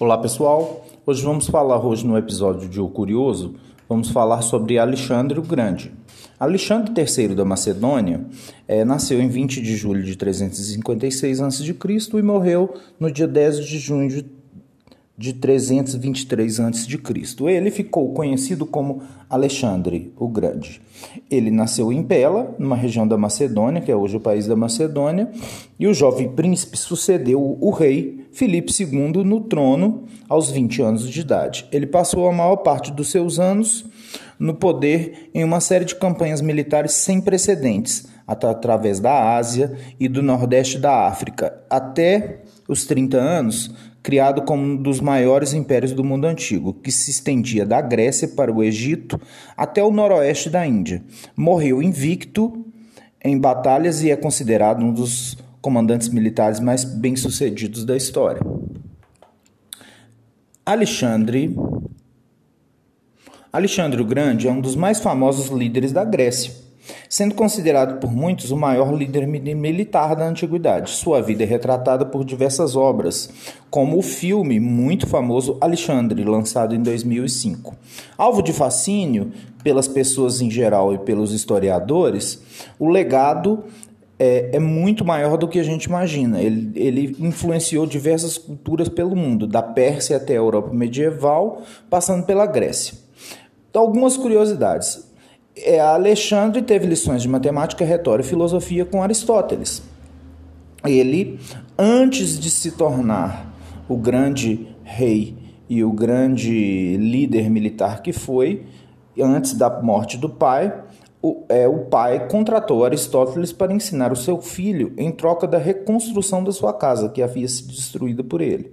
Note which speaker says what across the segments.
Speaker 1: Olá pessoal, hoje vamos falar hoje no episódio de O Curioso, vamos falar sobre Alexandre o Grande. Alexandre III da Macedônia é, nasceu em 20 de julho de 356 a.C. e morreu no dia 10 de junho de de 323 a.C. Ele ficou conhecido como Alexandre o Grande. Ele nasceu em Pela, numa região da Macedônia, que é hoje o país da Macedônia, e o jovem príncipe sucedeu o rei Filipe II no trono aos 20 anos de idade. Ele passou a maior parte dos seus anos no poder em uma série de campanhas militares sem precedentes, através da Ásia e do Nordeste da África. Até os 30 anos, criado como um dos maiores impérios do mundo antigo, que se estendia da Grécia para o Egito até o noroeste da Índia. Morreu invicto em batalhas e é considerado um dos comandantes militares mais bem-sucedidos da história. Alexandre Alexandre o Grande é um dos mais famosos líderes da Grécia sendo considerado por muitos o maior líder militar da antiguidade. Sua vida é retratada por diversas obras, como o filme muito famoso Alexandre, lançado em 2005. Alvo de fascínio pelas pessoas em geral e pelos historiadores, o legado é, é, muito maior do que a gente imagina. Ele, ele influenciou diversas culturas pelo mundo, da Pérsia até a Europa medieval, passando pela Grécia. Então, algumas curiosidades. É, Alexandre teve lições de matemática, retórica e filosofia com Aristóteles. Ele, antes de se tornar o grande rei e o grande líder militar que foi, antes da morte do pai, o, é, o pai contratou Aristóteles para ensinar o seu filho em troca da reconstrução da sua casa, que havia sido destruída por ele.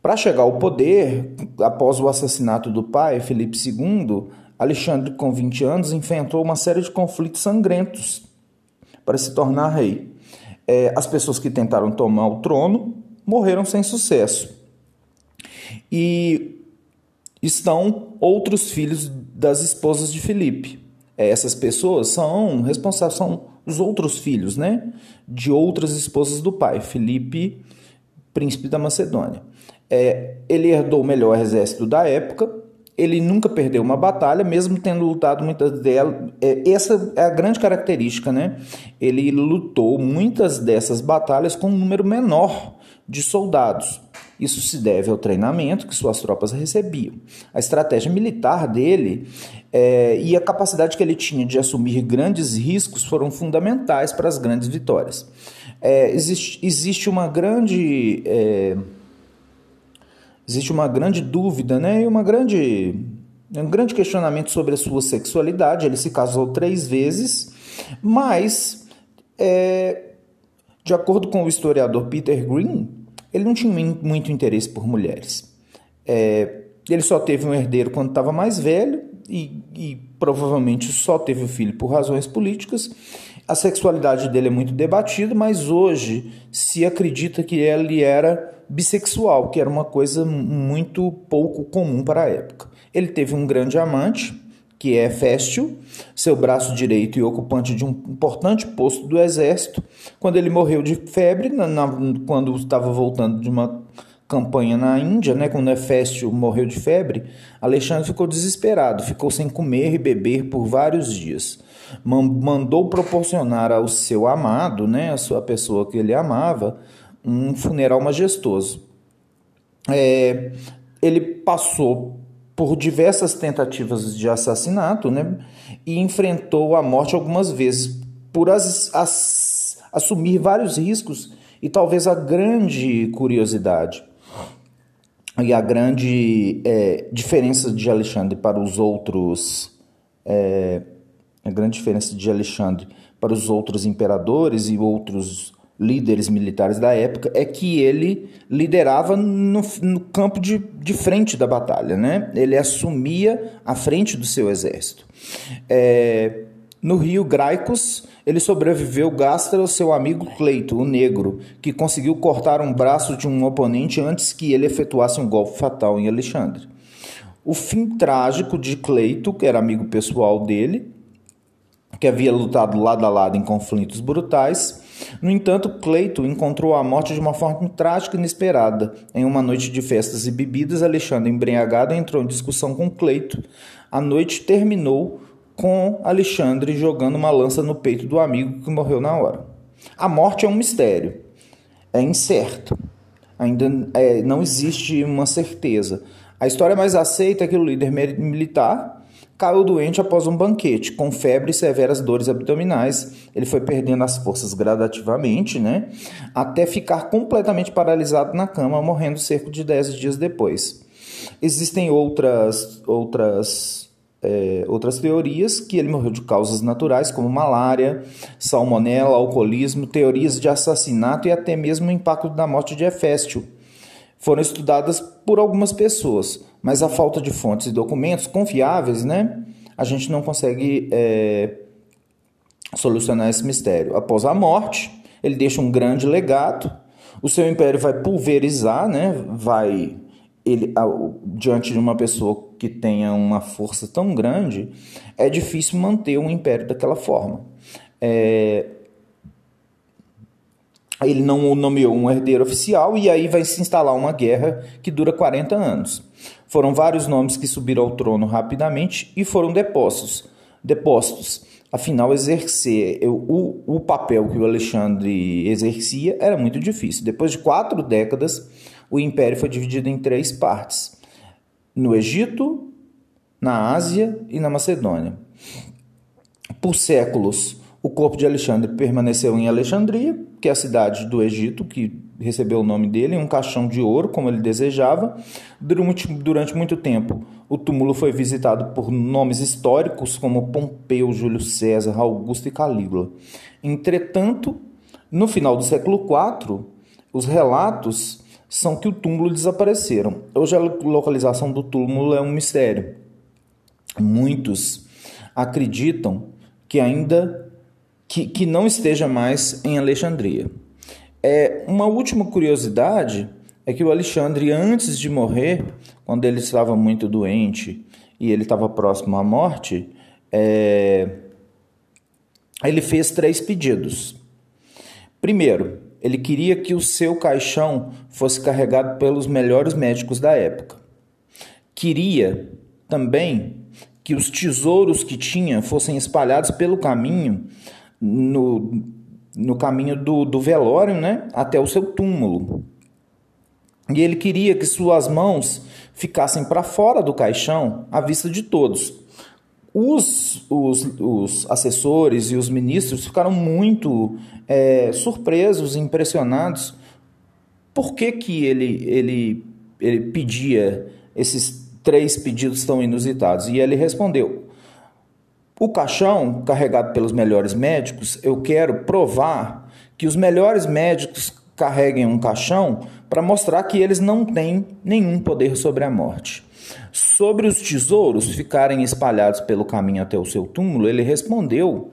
Speaker 1: Para chegar ao poder, após o assassinato do pai, Felipe II, Alexandre, com 20 anos, enfrentou uma série de conflitos sangrentos para se tornar rei. É, as pessoas que tentaram tomar o trono morreram sem sucesso. E estão outros filhos das esposas de Filipe. É, essas pessoas são responsáveis, são os outros filhos, né? De outras esposas do pai, Filipe, príncipe da Macedônia. É, ele herdou o melhor exército da época, ele nunca perdeu uma batalha, mesmo tendo lutado muitas delas. É, essa é a grande característica, né? Ele lutou muitas dessas batalhas com um número menor de soldados. Isso se deve ao treinamento que suas tropas recebiam. A estratégia militar dele é, e a capacidade que ele tinha de assumir grandes riscos foram fundamentais para as grandes vitórias. É, existe, existe uma grande. É, existe uma grande dúvida, né? E uma grande, um grande questionamento sobre a sua sexualidade. Ele se casou três vezes, mas, é, de acordo com o historiador Peter Green, ele não tinha muito interesse por mulheres. É, ele só teve um herdeiro quando estava mais velho e, e, provavelmente só teve o filho por razões políticas. A sexualidade dele é muito debatida, mas hoje se acredita que ele era bissexual, que era uma coisa muito pouco comum para a época. Ele teve um grande amante, que é Féstio, seu braço direito e ocupante de um importante posto do exército. Quando ele morreu de febre, na, na, quando estava voltando de uma campanha na Índia, né, quando Heféstio morreu de febre, Alexandre ficou desesperado, ficou sem comer e beber por vários dias. Mandou proporcionar ao seu amado, né, a sua pessoa que ele amava, um funeral majestoso. É, ele passou por diversas tentativas de assassinato né, e enfrentou a morte algumas vezes por as, as, assumir vários riscos e talvez a grande curiosidade e a grande é, diferença de Alexandre para os outros é, a grande diferença de Alexandre para os outros imperadores e outros líderes militares da época é que ele liderava no, no, campo de, de frente da batalha, né? Ele assumia a frente do seu exército. É, no rio Graicos, ele sobreviveu ao seu amigo Cleito, o negro, que conseguiu cortar um braço de um oponente antes que ele efetuasse um golpe fatal em Alexandre. O fim trágico de Cleito, que era amigo pessoal dele, que havia lutado lado a lado em conflitos brutais, No entanto, Cleito encontrou a morte de uma forma trágica e inesperada. Em uma noite de festas e bebidas, Alexandre, embriagado, entrou em discussão com Cleito. A noite terminou com Alexandre jogando uma lança no peito do amigo que morreu na hora. A morte é um mistério, é incerto, ainda é, não existe uma certeza. A história mais aceita é que o líder militar caiu doente após um banquete, com febre e severas dores abdominais. Ele foi perdendo as forças gradativamente, né? Até ficar completamente paralisado na cama, morrendo cerca de 10 dias depois. Existem outras, outras, é, outras teorias que ele morreu de causas naturais, como malária, salmonela, alcoolismo, teorias de assassinato e até mesmo o impacto da morte de Heféstio. Foram estudadas por algumas pessoas, mas a falta de fontes e documentos confiáveis, né? A gente não consegue é, solucionar esse mistério. Após a morte, ele deixa um grande legado. O seu império vai pulverizar, né? Vai ele diante de uma pessoa que tenha uma força tão grande, é difícil manter um império daquela forma. É, ele não nomeou um herdeiro oficial e aí vai se instalar uma guerra que dura 40 anos. Foram vários nomes que subiram ao trono rapidamente e foram depostos. depostos. Afinal, exercer o, o papel que o Alexandre exercia era muito difícil. Depois de quatro décadas, o império foi dividido em três partes: no Egito, na Ásia e na Macedônia. Por séculos, o corpo de Alexandre permaneceu em Alexandria, que é a cidade do Egito, que recebeu o nome dele, em um caixão de ouro, como ele desejava. Durante, durante muito tempo, o túmulo foi visitado por nomes históricos como Pompeu, Júlio César, Augusto e Calígula. Entretanto, no final do século IV, os relatos são que o túmulo desapareceram. Hoje a localização do túmulo é um mistério. Muitos acreditam que ainda que, que não esteja mais em Alexandria. É, uma última curiosidade é que o Alexandre, antes de morrer, quando ele estava muito doente e ele estava próximo à morte, é, ele fez três pedidos. Primeiro, ele queria que o seu caixão fosse carregado pelos melhores médicos da época. Queria também que os tesouros que tinha fossem espalhados pelo caminho, no, no caminho do, do velório, né, até o seu túmulo. E ele queria que suas mãos ficassem para fora do caixão, à vista de todos. Os, os, os assessores e os ministros ficaram muito é, surpresos, impressionados. Por que, que ele, ele, ele pedia esses três pedidos tão inusitados? E ele respondeu: O caixão, carregado pelos melhores médicos, eu quero provar que os melhores médicos carreguem um caixão para mostrar que eles não têm nenhum poder sobre a morte. Sobre os tesouros ficarem espalhados pelo caminho até o seu túmulo, ele respondeu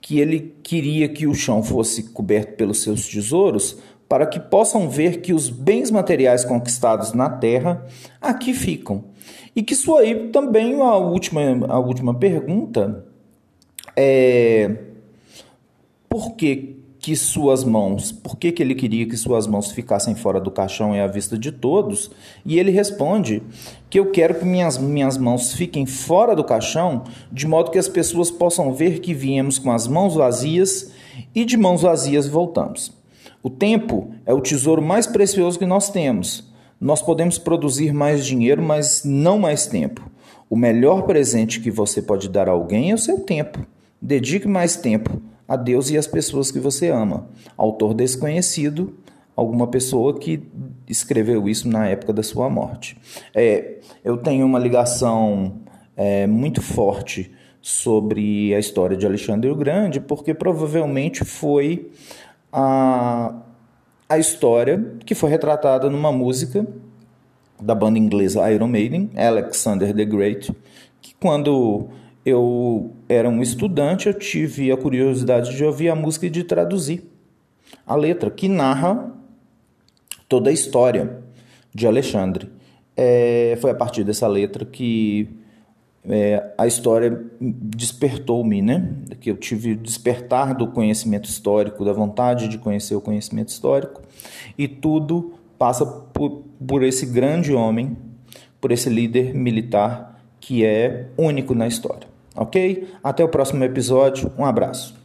Speaker 1: que ele queria que o chão fosse coberto pelos seus tesouros para que possam ver que os bens materiais conquistados na terra aqui ficam. E que isso aí também a última, a última pergunta é por que que suas mãos, por que, que ele queria que suas mãos ficassem fora do caixão e à vista de todos? E ele responde que eu quero que minhas, minhas mãos fiquem fora do caixão, de modo que as pessoas possam ver que viemos com as mãos vazias e de mãos vazias voltamos. O tempo é o tesouro mais precioso que nós temos. Nós podemos produzir mais dinheiro, mas não mais tempo. O melhor presente que você pode dar a alguém é o seu tempo. Dedique mais tempo a Deus e as pessoas que você ama. Autor desconhecido, alguma pessoa que escreveu isso na época da sua morte. É, eu tenho uma ligação é, muito forte sobre a história de Alexandre o Grande, porque provavelmente foi a, a história que foi retratada numa música da banda inglesa Iron Maiden, Alexander the Great, que quando eu era um estudante, eu tive a curiosidade de ouvir a música e de traduzir a letra, que narra toda a história de Alexandre. É, foi a partir dessa letra que é, a história despertou-me, né? Que eu tive despertar do conhecimento histórico, da vontade de conhecer o conhecimento histórico, e tudo passa por, por esse grande homem, por esse líder militar que é único na história. Ok? Até o próximo episódio. Um abraço.